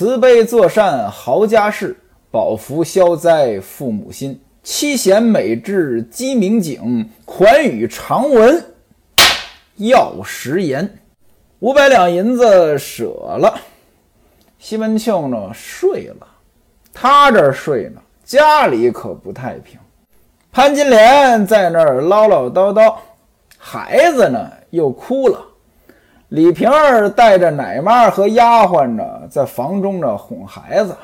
慈悲作善豪家事，保福消灾父母心。七贤美智鸡鸣景，款语长文要食言。五百两银子舍了，西门庆呢睡了，他这儿睡呢，家里可不太平。潘金莲在那儿唠唠叨叨，孩子呢又哭了。李瓶儿带着奶妈和丫鬟呢，在房中呢哄孩子。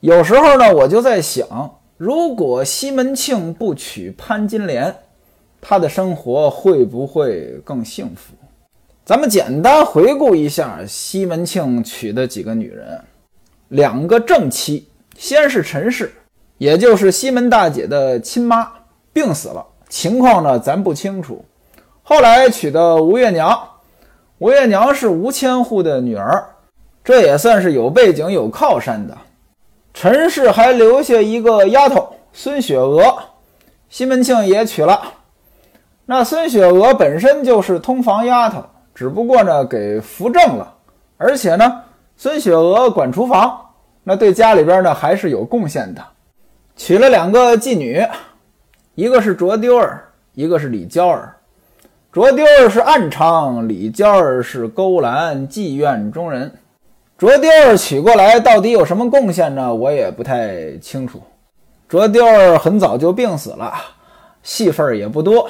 有时候呢，我就在想。如果西门庆不娶潘金莲，他的生活会不会更幸福？咱们简单回顾一下西门庆娶的几个女人，两个正妻，先是陈氏，也就是西门大姐的亲妈，病死了，情况呢咱不清楚。后来娶的吴月娘，吴月娘是吴千户的女儿，这也算是有背景有靠山的。陈氏还留下一个丫头孙雪娥，西门庆也娶了。那孙雪娥本身就是通房丫头，只不过呢给扶正了，而且呢孙雪娥管厨房，那对家里边呢还是有贡献的。娶了两个妓女，一个是卓丢儿，一个是李娇儿。卓丢儿是暗娼，李娇儿是勾栏妓院中人。卓丢儿娶过来到底有什么贡献呢？我也不太清楚。卓丢儿很早就病死了，戏份也不多。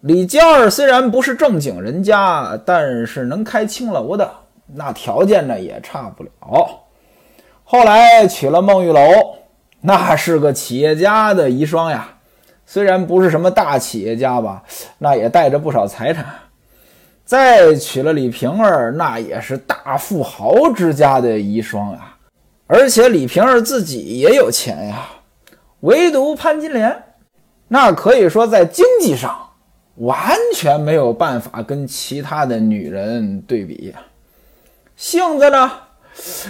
李娇儿虽然不是正经人家，但是能开青楼的，那条件呢也差不了。后来娶了孟玉楼，那是个企业家的遗孀呀，虽然不是什么大企业家吧，那也带着不少财产。再娶了李瓶儿，那也是大富豪之家的遗孀啊，而且李瓶儿自己也有钱呀。唯独潘金莲，那可以说在经济上完全没有办法跟其他的女人对比呀。性子呢，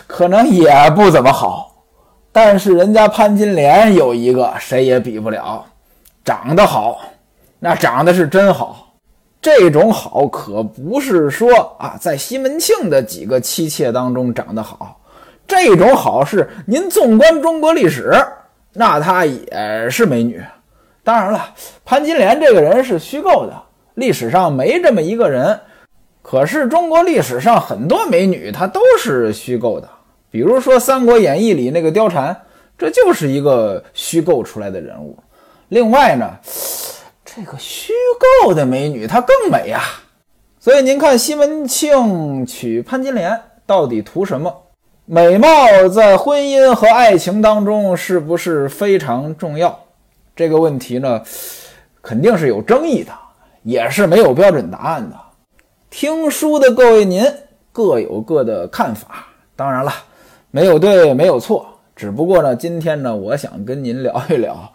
可能也不怎么好，但是人家潘金莲有一个谁也比不了，长得好，那长得是真好。这种好可不是说啊，在西门庆的几个妻妾当中长得好，这种好是您纵观中国历史，那她也是美女。当然了，潘金莲这个人是虚构的，历史上没这么一个人。可是中国历史上很多美女她都是虚构的，比如说《三国演义》里那个貂蝉，这就是一个虚构出来的人物。另外呢。这个虚构的美女她更美呀，所以您看西门庆娶潘金莲到底图什么？美貌在婚姻和爱情当中是不是非常重要？这个问题呢，肯定是有争议的，也是没有标准答案的。听书的各位您各有各的看法，当然了，没有对，没有错，只不过呢，今天呢，我想跟您聊一聊。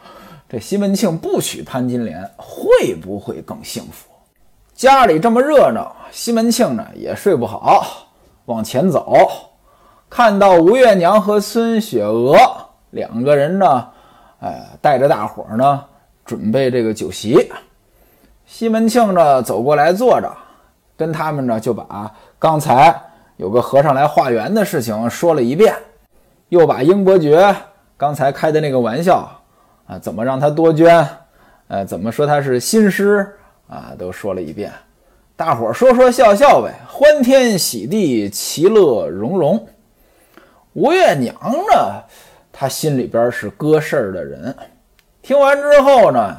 这西门庆不娶潘金莲，会不会更幸福？家里这么热闹，西门庆呢也睡不好。往前走，看到吴月娘和孙雪娥两个人呢，哎，带着大伙儿呢，准备这个酒席。西门庆呢走过来坐着，跟他们呢就把刚才有个和尚来化缘的事情说了一遍，又把英伯爵刚才开的那个玩笑。啊，怎么让他多捐？呃，怎么说他是新师啊？都说了一遍，大伙儿说说笑笑呗，欢天喜地，其乐融融。吴月娘呢，她心里边是搁事儿的人，听完之后呢，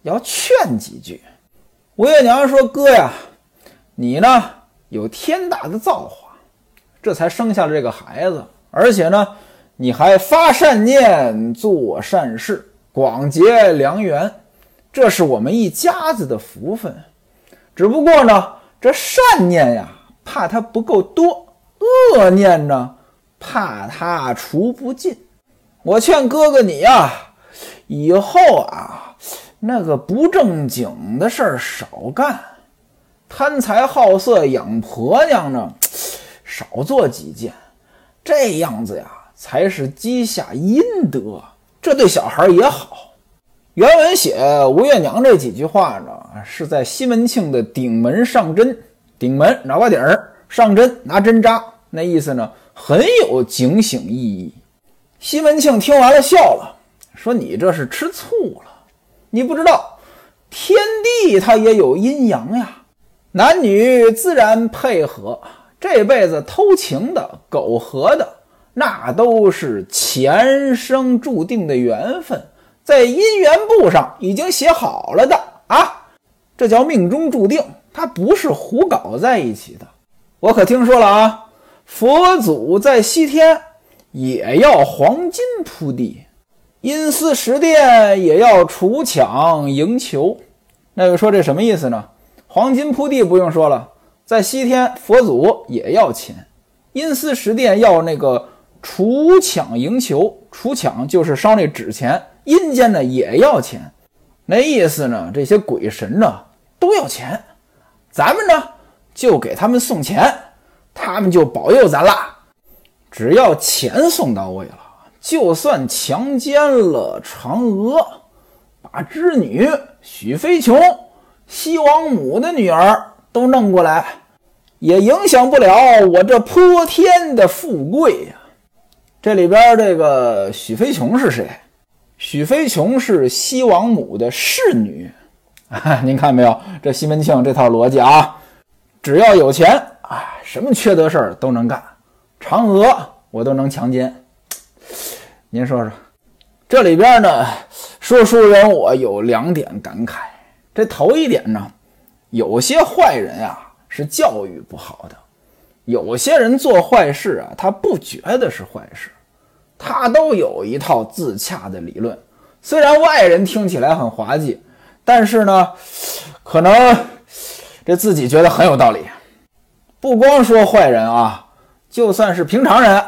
要劝几句。吴月娘说：“哥呀，你呢有天大的造化，这才生下了这个孩子，而且呢，你还发善念，做善事。”广结良缘，这是我们一家子的福分。只不过呢，这善念呀，怕它不够多；恶念呢，怕它除不尽。我劝哥哥你呀，以后啊，那个不正经的事儿少干，贪财好色、养婆娘呢，少做几件。这样子呀，才是积下阴德。这对小孩也好。原文写吴月娘这几句话呢，是在西门庆的顶门上针。顶门脑瓜顶儿上针，拿针扎，那意思呢，很有警醒意义。西门庆听完了，笑了，说：“你这是吃醋了，你不知道天地它也有阴阳呀，男女自然配合，这辈子偷情的、苟合的，那都是前生注定的缘分，在姻缘簿上已经写好了的啊，这叫命中注定，它不是胡搞在一起的。我可听说了啊，佛祖在西天。”也要黄金铺地，阴司十殿也要除抢迎求。那就说这什么意思呢？黄金铺地不用说了，在西天佛祖也要钱，阴司十殿要那个除抢赢球。除抢就是烧那纸钱，阴间呢也要钱。那意思呢，这些鬼神呢都要钱，咱们呢就给他们送钱，他们就保佑咱啦。只要钱送到位了，就算强奸了嫦娥，把织女许飞琼、西王母的女儿都弄过来，也影响不了我这泼天的富贵呀！这里边这个许飞琼是谁？许飞琼是西王母的侍女。您看没有？这西门庆这套逻辑啊，只要有钱啊，什么缺德事儿都能干。嫦娥我都能强奸，您说说，这里边呢，说书人我有两点感慨。这头一点呢，有些坏人啊是教育不好的，有些人做坏事啊，他不觉得是坏事，他都有一套自洽的理论。虽然外人听起来很滑稽，但是呢，可能这自己觉得很有道理。不光说坏人啊。就算是平常人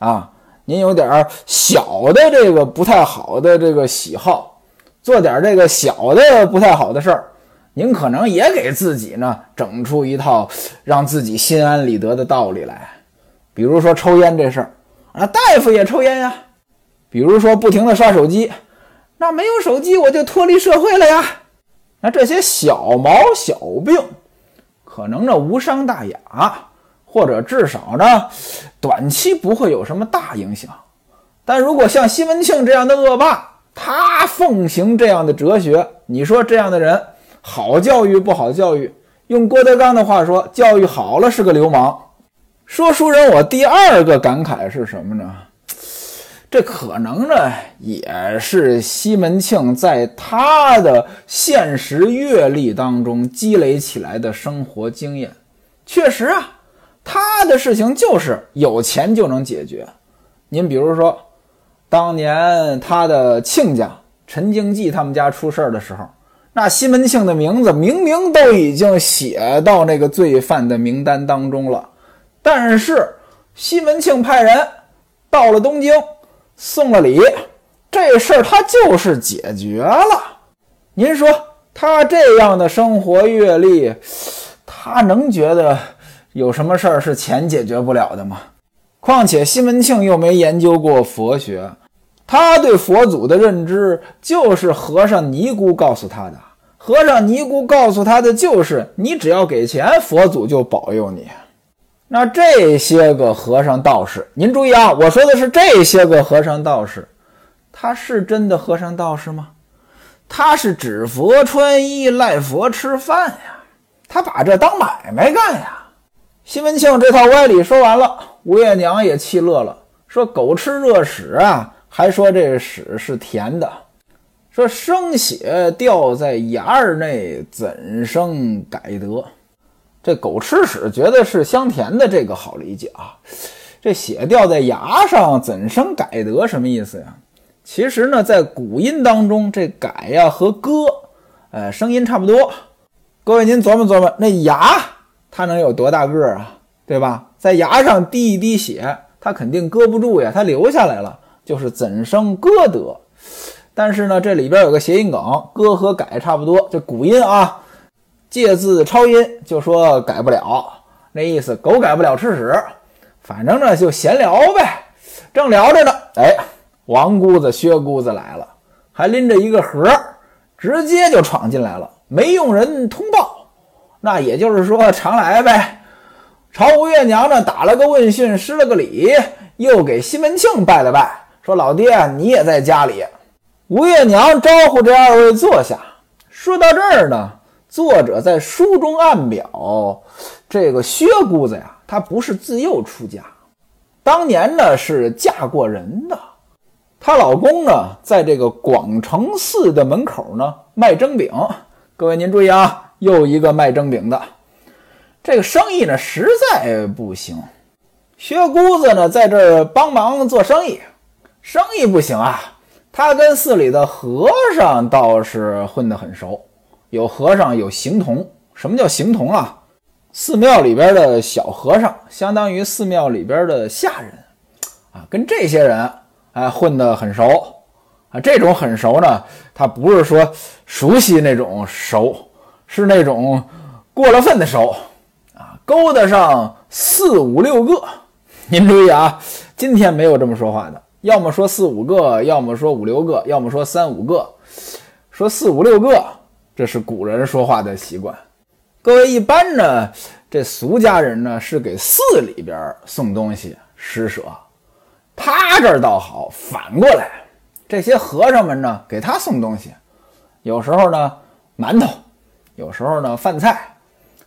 啊，您有点小的这个不太好的这个喜好，做点这个小的不太好的事儿，您可能也给自己呢整出一套让自己心安理得的道理来。比如说抽烟这事儿啊，大夫也抽烟呀；比如说不停的刷手机，那没有手机我就脱离社会了呀。那这些小毛小病，可能呢无伤大雅。或者至少呢，短期不会有什么大影响。但如果像西门庆这样的恶霸，他奉行这样的哲学，你说这样的人好教育不好教育？用郭德纲的话说，教育好了是个流氓。说书人，我第二个感慨是什么呢？这可能呢，也是西门庆在他的现实阅历当中积累起来的生活经验。确实啊。他的事情就是有钱就能解决。您比如说，当年他的亲家陈经济他们家出事儿的时候，那西门庆的名字明明都已经写到那个罪犯的名单当中了，但是西门庆派人到了东京，送了礼，这事儿他就是解决了。您说他这样的生活阅历，他能觉得？有什么事儿是钱解决不了的吗？况且西门庆又没研究过佛学，他对佛祖的认知就是和尚尼姑告诉他的。和尚尼姑告诉他的就是，你只要给钱，佛祖就保佑你。那这些个和尚道士，您注意啊，我说的是这些个和尚道士，他是真的和尚道士吗？他是指佛穿衣，赖佛吃饭呀，他把这当买卖干呀。西门庆这套歪理说完了，吴月娘也气乐了，说：“狗吃热屎啊，还说这屎是甜的，说生血掉在牙儿内，怎生改得？这狗吃屎觉得是香甜的，这个好理解啊。这血掉在牙上，怎生改得？什么意思呀？其实呢，在古音当中，这改呀和割，呃，声音差不多。各位您琢磨琢磨，那牙。”它能有多大个儿啊？对吧？在牙上滴一滴血，它肯定搁不住呀，它流下来了，就是怎生割得？但是呢，这里边有个谐音梗，割和改差不多，这古音啊，借字抄音，就说改不了，那意思狗改不了吃屎，反正呢就闲聊呗。正聊着呢，哎，王姑子、薛姑子来了，还拎着一个盒，直接就闯进来了，没用人通报。那也就是说，常来呗。朝吴月娘呢打了个问讯，施了个礼，又给西门庆拜了拜，说：“老爹，你也在家里。”吴月娘招呼这二位坐下。说到这儿呢，作者在书中暗表，这个薛姑子呀，她不是自幼出家，当年呢是嫁过人的。她老公呢，在这个广成寺的门口呢卖蒸饼。各位您注意啊，又一个卖蒸饼的，这个生意呢实在不行。薛姑子呢在这儿帮忙做生意，生意不行啊。他跟寺里的和尚倒是混得很熟，有和尚有行童。什么叫行童啊？寺庙里边的小和尚，相当于寺庙里边的下人啊。跟这些人哎混得很熟啊。这种很熟呢，他不是说熟悉那种熟，是那种过了分的熟啊，勾搭上四五六个。您注意啊，今天没有这么说话的。要么说四五个，要么说五六个，要么说三五个，说四五六个，这是古人说话的习惯。各位一般呢，这俗家人呢是给寺里边送东西施舍，他这儿倒好，反过来，这些和尚们呢给他送东西，有时候呢馒头，有时候呢饭菜，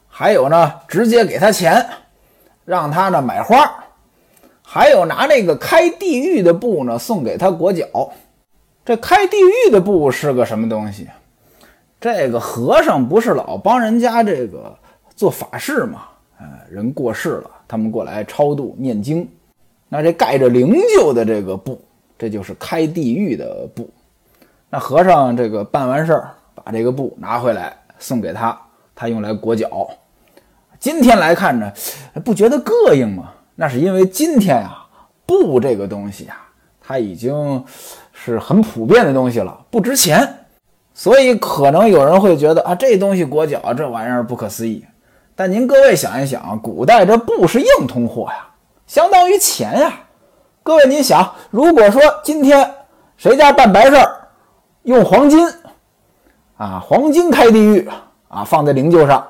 还有呢直接给他钱，让他呢买花。还有拿那个开地狱的布呢，送给他裹脚。这开地狱的布是个什么东西？这个和尚不是老帮人家这个做法事吗？哎，人过世了，他们过来超度念经。那这盖着灵柩的这个布，这就是开地狱的布。那和尚这个办完事儿，把这个布拿回来送给他，他用来裹脚。今天来看呢，不觉得膈应吗？那是因为今天啊，布这个东西啊，它已经是很普遍的东西了，不值钱，所以可能有人会觉得啊，这东西裹脚这玩意儿不可思议。但您各位想一想，古代这布是硬通货呀，相当于钱呀。各位您想，如果说今天谁家办白事儿，用黄金啊，黄金开地狱啊，放在灵柩上，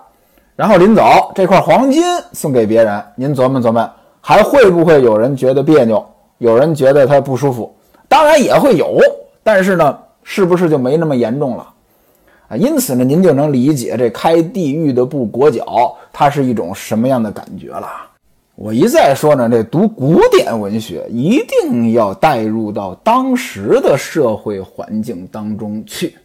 然后临走这块黄金送给别人，您琢磨琢磨。还会不会有人觉得别扭？有人觉得他不舒服？当然也会有，但是呢，是不是就没那么严重了啊？因此呢，您就能理解这开地狱的布裹脚，它是一种什么样的感觉了。我一再说呢，这读古典文学一定要带入到当时的社会环境当中去。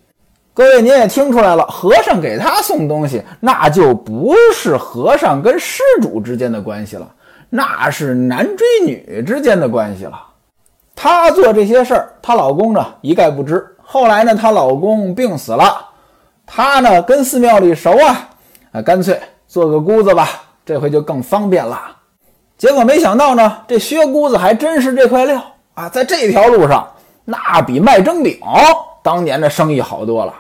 各位，您也听出来了，和尚给他送东西，那就不是和尚跟施主之间的关系了。那是男追女之间的关系了。她做这些事儿，她老公呢一概不知。后来呢，她老公病死了，她呢跟寺庙里熟啊，啊，干脆做个姑子吧，这回就更方便了。结果没想到呢，这薛姑子还真是这块料啊，在这条路上，那比卖蒸饼当年的生意好多了，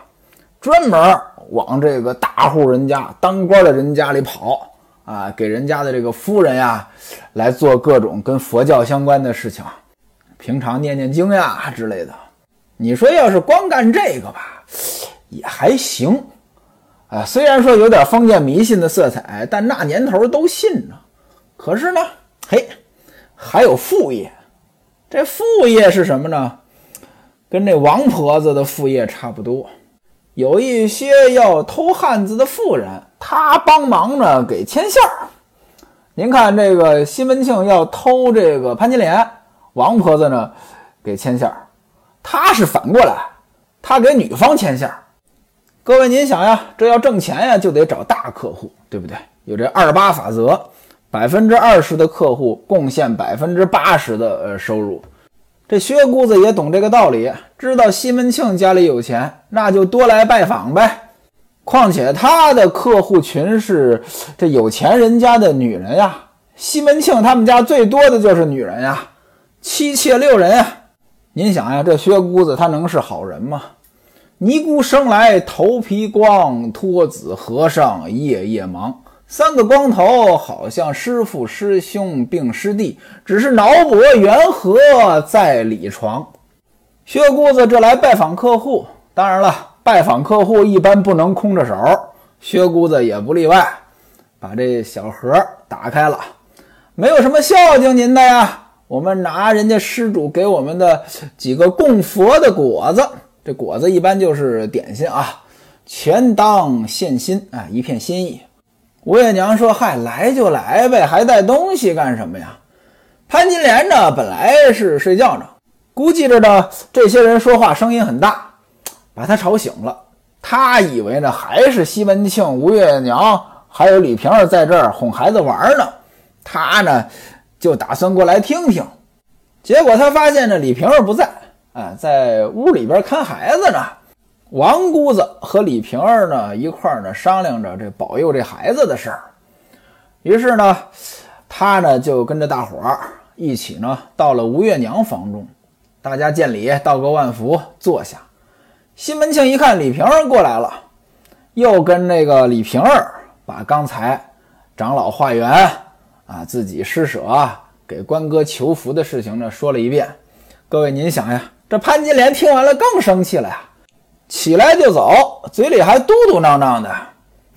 专门往这个大户人家、当官的人家里跑。啊，给人家的这个夫人呀，来做各种跟佛教相关的事情，平常念念经呀之类的。你说要是光干这个吧，也还行。啊，虽然说有点封建迷信的色彩，但那年头都信呢。可是呢，嘿，还有副业。这副业是什么呢？跟这王婆子的副业差不多。有一些要偷汉子的妇人，他帮忙呢给牵线儿。您看这个西门庆要偷这个潘金莲，王婆子呢给牵线儿，他是反过来，他给女方牵线。各位您想呀，这要挣钱呀，就得找大客户，对不对？有这二八法则，百分之二十的客户贡献百分之八十的呃收入。这薛姑子也懂这个道理，知道西门庆家里有钱，那就多来拜访呗。况且他的客户群是这有钱人家的女人呀，西门庆他们家最多的就是女人呀，妻妾六人呀。您想呀，这薛姑子她能是好人吗？尼姑生来头皮光，托子和尚夜夜忙。三个光头好像师父师兄并师弟，只是脑补缘何在里床。薛姑子这来拜访客户，当然了，拜访客户一般不能空着手，薛姑子也不例外，把这小盒打开了，没有什么孝敬您的呀。我们拿人家施主给我们的几个供佛的果子，这果子一般就是点心啊，全当献心啊，一片心意。吴月娘说：“嗨，来就来呗，还带东西干什么呀？”潘金莲呢，本来是睡觉呢，估计着呢，这些人说话声音很大，把他吵醒了。他以为呢，还是西门庆、吴月娘还有李瓶儿在这儿哄孩子玩呢。他呢。就打算过来听听，结果他发现这李瓶儿不在，啊，在屋里边看孩子呢。王姑子和李瓶儿呢一块儿呢商量着这保佑这孩子的事儿。于是呢，他呢就跟着大伙儿一起呢到了吴月娘房中，大家见礼，道个万福，坐下。西门庆一看李瓶儿过来了，又跟那个李瓶儿把刚才长老化缘。啊，自己施舍啊给关哥求福的事情呢，说了一遍。各位，您想呀，这潘金莲听完了更生气了呀，起来就走，嘴里还嘟嘟囔囔的，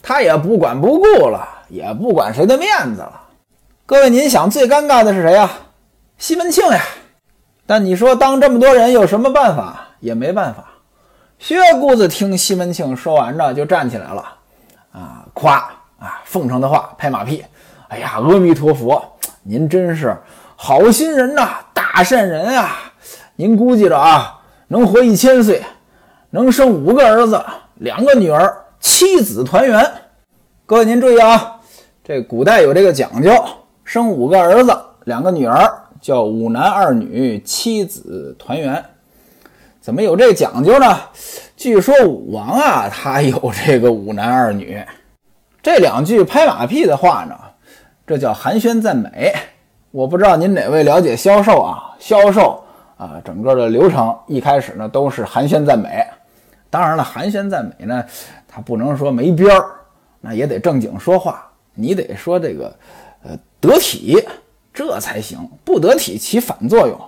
他也不管不顾了，也不管谁的面子了。各位，您想最尴尬的是谁呀？西门庆呀。但你说当这么多人有什么办法？也没办法。薛姑子听西门庆说完呢，就站起来了，啊，夸啊，奉承的话，拍马屁。哎呀，阿弥陀佛，您真是好心人呐，大善人啊！您估计着啊，能活一千岁，能生五个儿子，两个女儿，七子团圆。各位您注意啊，这古代有这个讲究，生五个儿子，两个女儿，叫五男二女，七子团圆。怎么有这讲究呢？据说武王啊，他有这个五男二女。这两句拍马屁的话呢？这叫寒暄赞美，我不知道您哪位了解销售啊？销售啊，整个的流程一开始呢都是寒暄赞美。当然了，寒暄赞美呢，它不能说没边儿，那也得正经说话。你得说这个，呃，得体，这才行。不得体起反作用。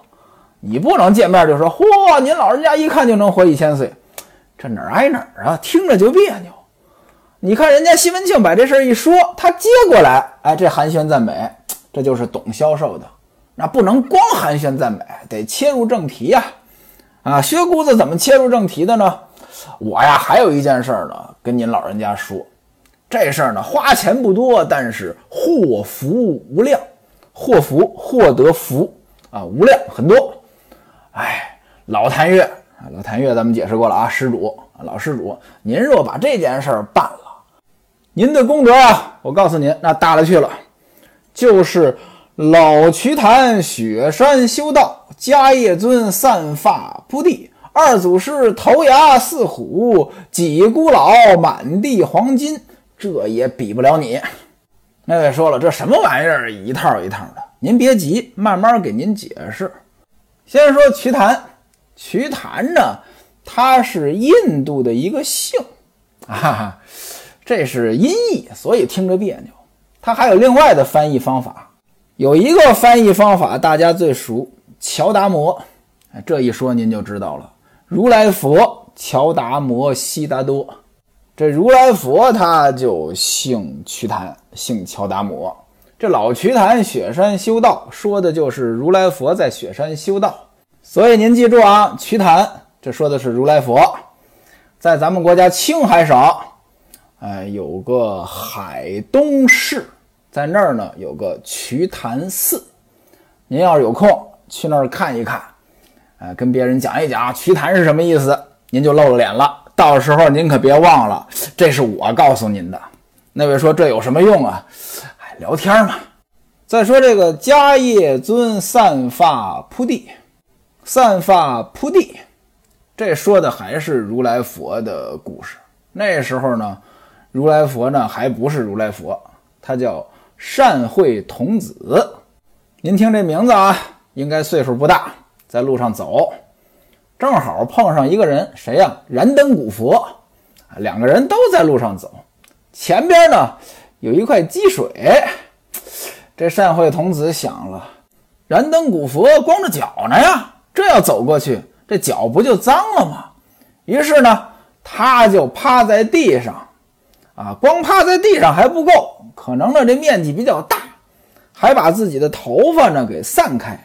你不能见面就说：“嚯，您老人家一看就能活一千岁。”这哪儿挨哪儿啊？听着就别扭。你看人家西门庆把这事儿一说，他接过来，哎，这寒暄赞美，这就是懂销售的。那不能光寒暄赞美，得切入正题呀。啊，薛姑子怎么切入正题的呢？我呀，还有一件事儿呢，跟您老人家说。这事儿呢，花钱不多，但是祸福无量，祸福获得福啊，无量很多。哎，老谭月啊，老谭月咱们解释过了啊，施主，老施主，您若把这件事儿办了。您的功德啊，我告诉您，那大了去了，就是老瞿昙雪山修道，迦叶尊散发铺地，二祖师头牙似虎，几孤老满地黄金，这也比不了你。那位说了，这什么玩意儿，一套一套的。您别急，慢慢给您解释。先说瞿昙，瞿昙呢，他是印度的一个姓，哈哈。这是音译，所以听着别扭。它还有另外的翻译方法，有一个翻译方法大家最熟，乔达摩。这一说您就知道了，如来佛乔达摩悉达多。这如来佛他就姓瞿昙，姓乔达摩。这老瞿昙雪山修道，说的就是如来佛在雪山修道。所以您记住啊，瞿昙这说的是如来佛，在咱们国家青海省。哎，有个海东市，在那儿呢，有个瞿昙寺。您要是有空去那儿看一看，哎，跟别人讲一讲瞿昙是什么意思，您就露了脸了。到时候您可别忘了，这是我告诉您的。那位说这有什么用啊？哎，聊天嘛。再说这个迦叶尊散发铺地，散发铺地，这说的还是如来佛的故事。那时候呢。如来佛呢，还不是如来佛，他叫善慧童子。您听这名字啊，应该岁数不大，在路上走，正好碰上一个人，谁呀？燃灯古佛，两个人都在路上走，前边呢有一块积水。这善慧童子想了，燃灯古佛光着脚呢呀，这要走过去，这脚不就脏了吗？于是呢，他就趴在地上。啊，光趴在地上还不够，可能呢这面积比较大，还把自己的头发呢给散开，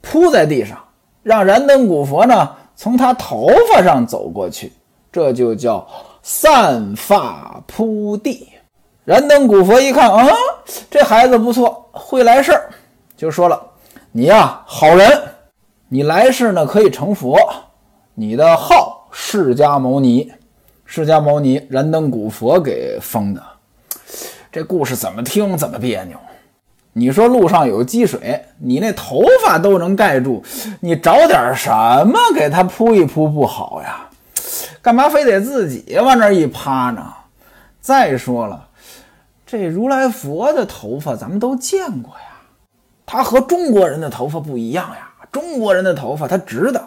铺在地上，让燃灯古佛呢从他头发上走过去，这就叫散发铺地。燃灯古佛一看，啊，这孩子不错，会来事儿，就说了：“你呀，好人，你来世呢可以成佛。你的号释迦牟尼，释迦牟尼，燃灯古佛给封的。这故事怎么听怎么别扭。你说路上有积水，你那头发都能盖住，你找点什么给他铺一铺不好呀？干嘛非得自己往那一趴呢？再说了。”这如来佛的头发咱们都见过呀，他和中国人的头发不一样呀。中国人的头发他直的，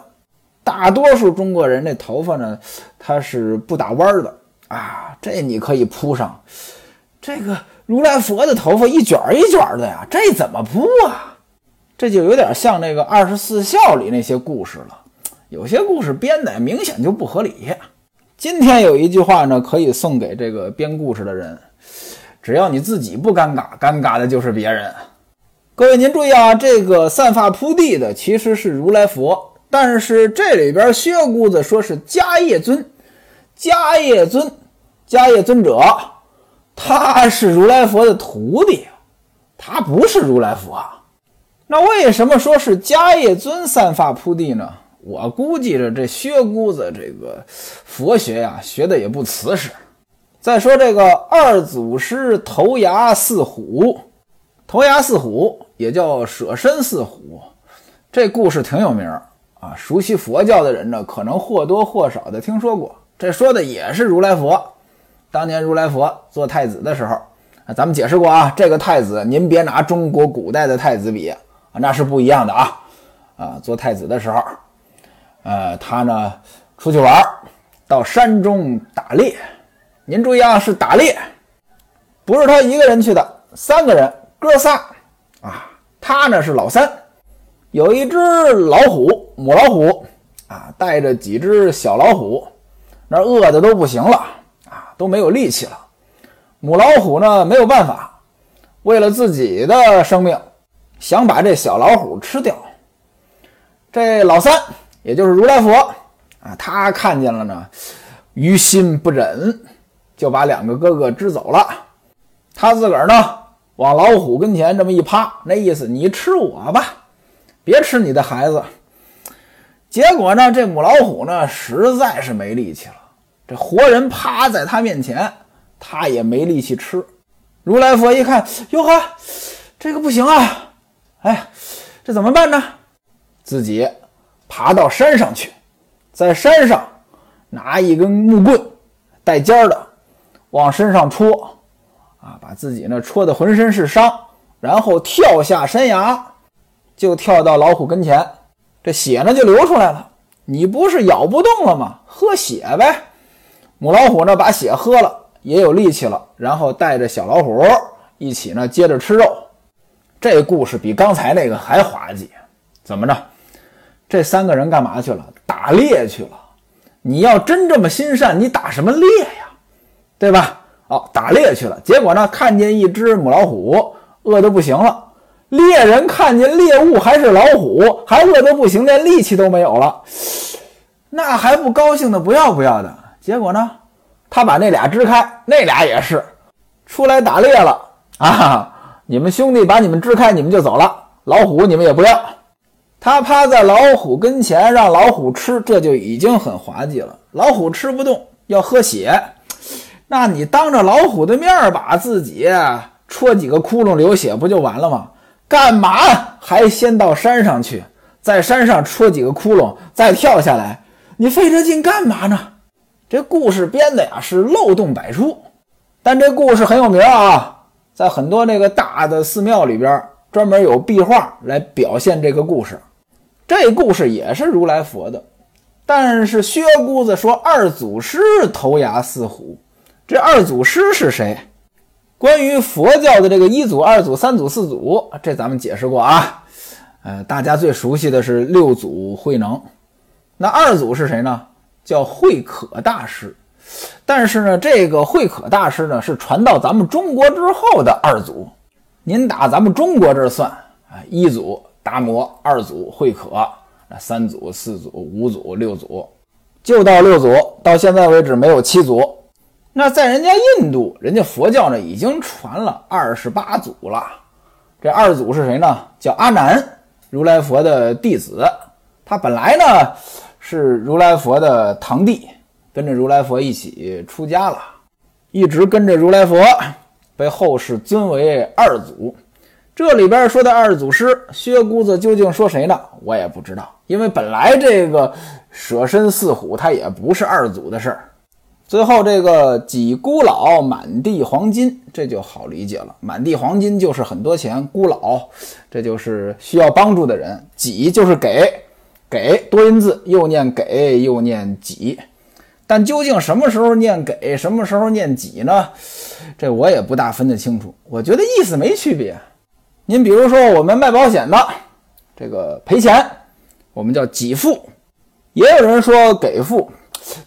大多数中国人这头发呢，它是不打弯的啊。这你可以铺上。这个如来佛的头发一卷一卷的呀，这怎么铺啊？这就有点像那个二十四孝里那些故事了，有些故事编的明显就不合理。今天有一句话呢，可以送给这个编故事的人。只要你自己不尴尬，尴尬的就是别人。各位您注意啊，这个散发铺地的其实是如来佛，但是这里边薛姑子说是迦叶尊，迦叶尊，迦叶尊者，他是如来佛的徒弟，他不是如来佛啊。那为什么说是迦叶尊散发铺地呢？我估计着这薛姑子这个佛学呀，学的也不瓷实。再说这个二祖师头牙似虎，头牙似虎也叫舍身似虎，这故事挺有名儿啊。熟悉佛教的人呢，可能或多或少的听说过。这说的也是如来佛。当年如来佛做太子的时候，啊，咱们解释过啊，这个太子您别拿中国古代的太子比啊，那是不一样的啊。啊，做太子的时候，呃，他呢出去玩，到山中打猎。您注意啊，是打猎，不是他一个人去的，三个人，哥仨啊。他呢是老三，有一只老虎，母老虎啊，带着几只小老虎，那饿的都不行了啊，都没有力气了。母老虎呢没有办法，为了自己的生命，想把这小老虎吃掉。这老三，也就是如来佛啊，他看见了呢，于心不忍。就把两个哥哥支走了，他自个儿呢往老虎跟前这么一趴，那意思你吃我吧，别吃你的孩子。结果呢，这母老虎呢实在是没力气了，这活人趴在他面前，他也没力气吃。如来佛一看，哟呵，这个不行啊，哎，这怎么办呢？自己爬到山上去，在山上拿一根木棍，带尖的。往身上戳，啊，把自己呢戳得浑身是伤，然后跳下山崖，就跳到老虎跟前，这血呢就流出来了。你不是咬不动了吗？喝血呗。母老虎呢把血喝了，也有力气了，然后带着小老虎一起呢接着吃肉。这故事比刚才那个还滑稽。怎么着？这三个人干嘛去了？打猎去了。你要真这么心善，你打什么猎呀？对吧？哦，打猎去了，结果呢，看见一只母老虎，饿得不行了。猎人看见猎物还是老虎，还饿得不行，连力气都没有了，那还不高兴的不要不要的。结果呢，他把那俩支开，那俩也是出来打猎了啊！你们兄弟把你们支开，你们就走了。老虎你们也不要。他趴在老虎跟前，让老虎吃，这就已经很滑稽了。老虎吃不动，要喝血。那你当着老虎的面把自己戳几个窟窿流血不就完了吗？干嘛还先到山上去，在山上戳几个窟窿，再跳下来？你费这劲干嘛呢？这故事编的呀是漏洞百出，但这故事很有名啊，在很多那个大的寺庙里边专门有壁画来表现这个故事。这故事也是如来佛的，但是薛姑子说二祖师头牙似虎。这二祖师是谁？关于佛教的这个一祖、二祖、三祖、四祖，这咱们解释过啊。呃，大家最熟悉的是六祖慧能。那二祖是谁呢？叫慧可大师。但是呢，这个慧可大师呢，是传到咱们中国之后的二祖。您打咱们中国这儿算啊，一组达摩，二组慧可，那三组、四组、五组、六组，就到六组，到现在为止没有七组。那在人家印度，人家佛教呢已经传了二十八祖了。这二祖是谁呢？叫阿难，如来佛的弟子。他本来呢是如来佛的堂弟，跟着如来佛一起出家了，一直跟着如来佛，被后世尊为二祖。这里边说的二祖师薛姑子究竟说谁呢？我也不知道，因为本来这个舍身饲虎，他也不是二祖的事儿。最后这个几孤老满地黄金，这就好理解了。满地黄金就是很多钱，孤老这就是需要帮助的人，几就是给，给多音字，又念给又念几。但究竟什么时候念给，什么时候念几呢？这我也不大分得清楚。我觉得意思没区别。您比如说我们卖保险的，这个赔钱，我们叫给付；也有人说给付。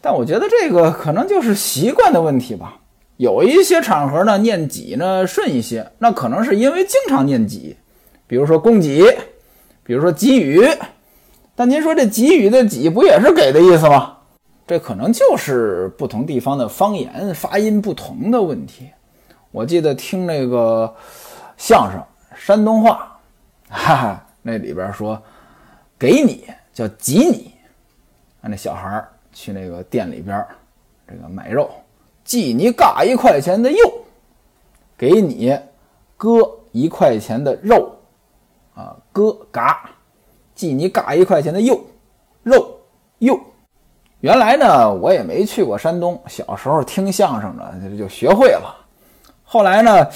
但我觉得这个可能就是习惯的问题吧。有一些场合呢，念己呢顺一些，那可能是因为经常念己，比如说供给，比如说给予。但您说这给予的给不也是给的意思吗？这可能就是不同地方的方言发音不同的问题。我记得听那个相声山东话，哈哈，那里边说给你叫给你，那小孩儿。去那个店里边这个买肉，记你嘎一块钱的肉，给你割一块钱的肉，啊，割嘎，记你嘎一块钱的肉，肉肉。原来呢，我也没去过山东，小时候听相声呢，就学会了。后来呢，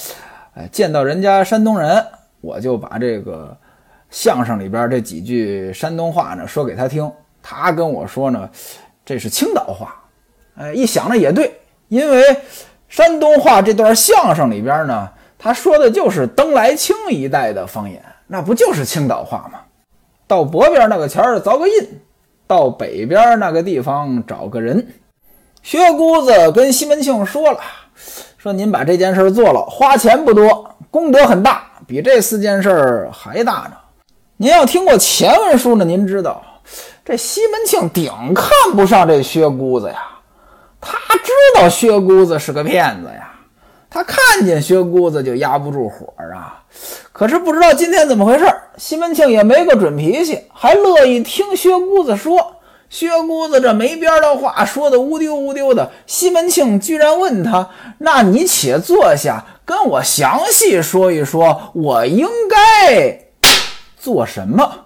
哎，见到人家山东人，我就把这个相声里边这几句山东话呢说给他听，他跟我说呢。这是青岛话，哎，一想呢也对，因为山东话这段相声里边呢，他说的就是登莱清一带的方言，那不就是青岛话吗？到北边那个前儿凿个印，到北边那个地方找个人。薛姑子跟西门庆说了，说您把这件事做了，花钱不多，功德很大，比这四件事还大呢。您要听过前文书呢，您知道。这西门庆顶看不上这薛姑子呀，他知道薛姑子是个骗子呀，他看见薛姑子就压不住火啊。可是不知道今天怎么回事，西门庆也没个准脾气，还乐意听薛姑子说。薛姑子这没边的话说的乌丢乌丢的，西门庆居然问他：“那你且坐下，跟我详细说一说，我应该做什么？”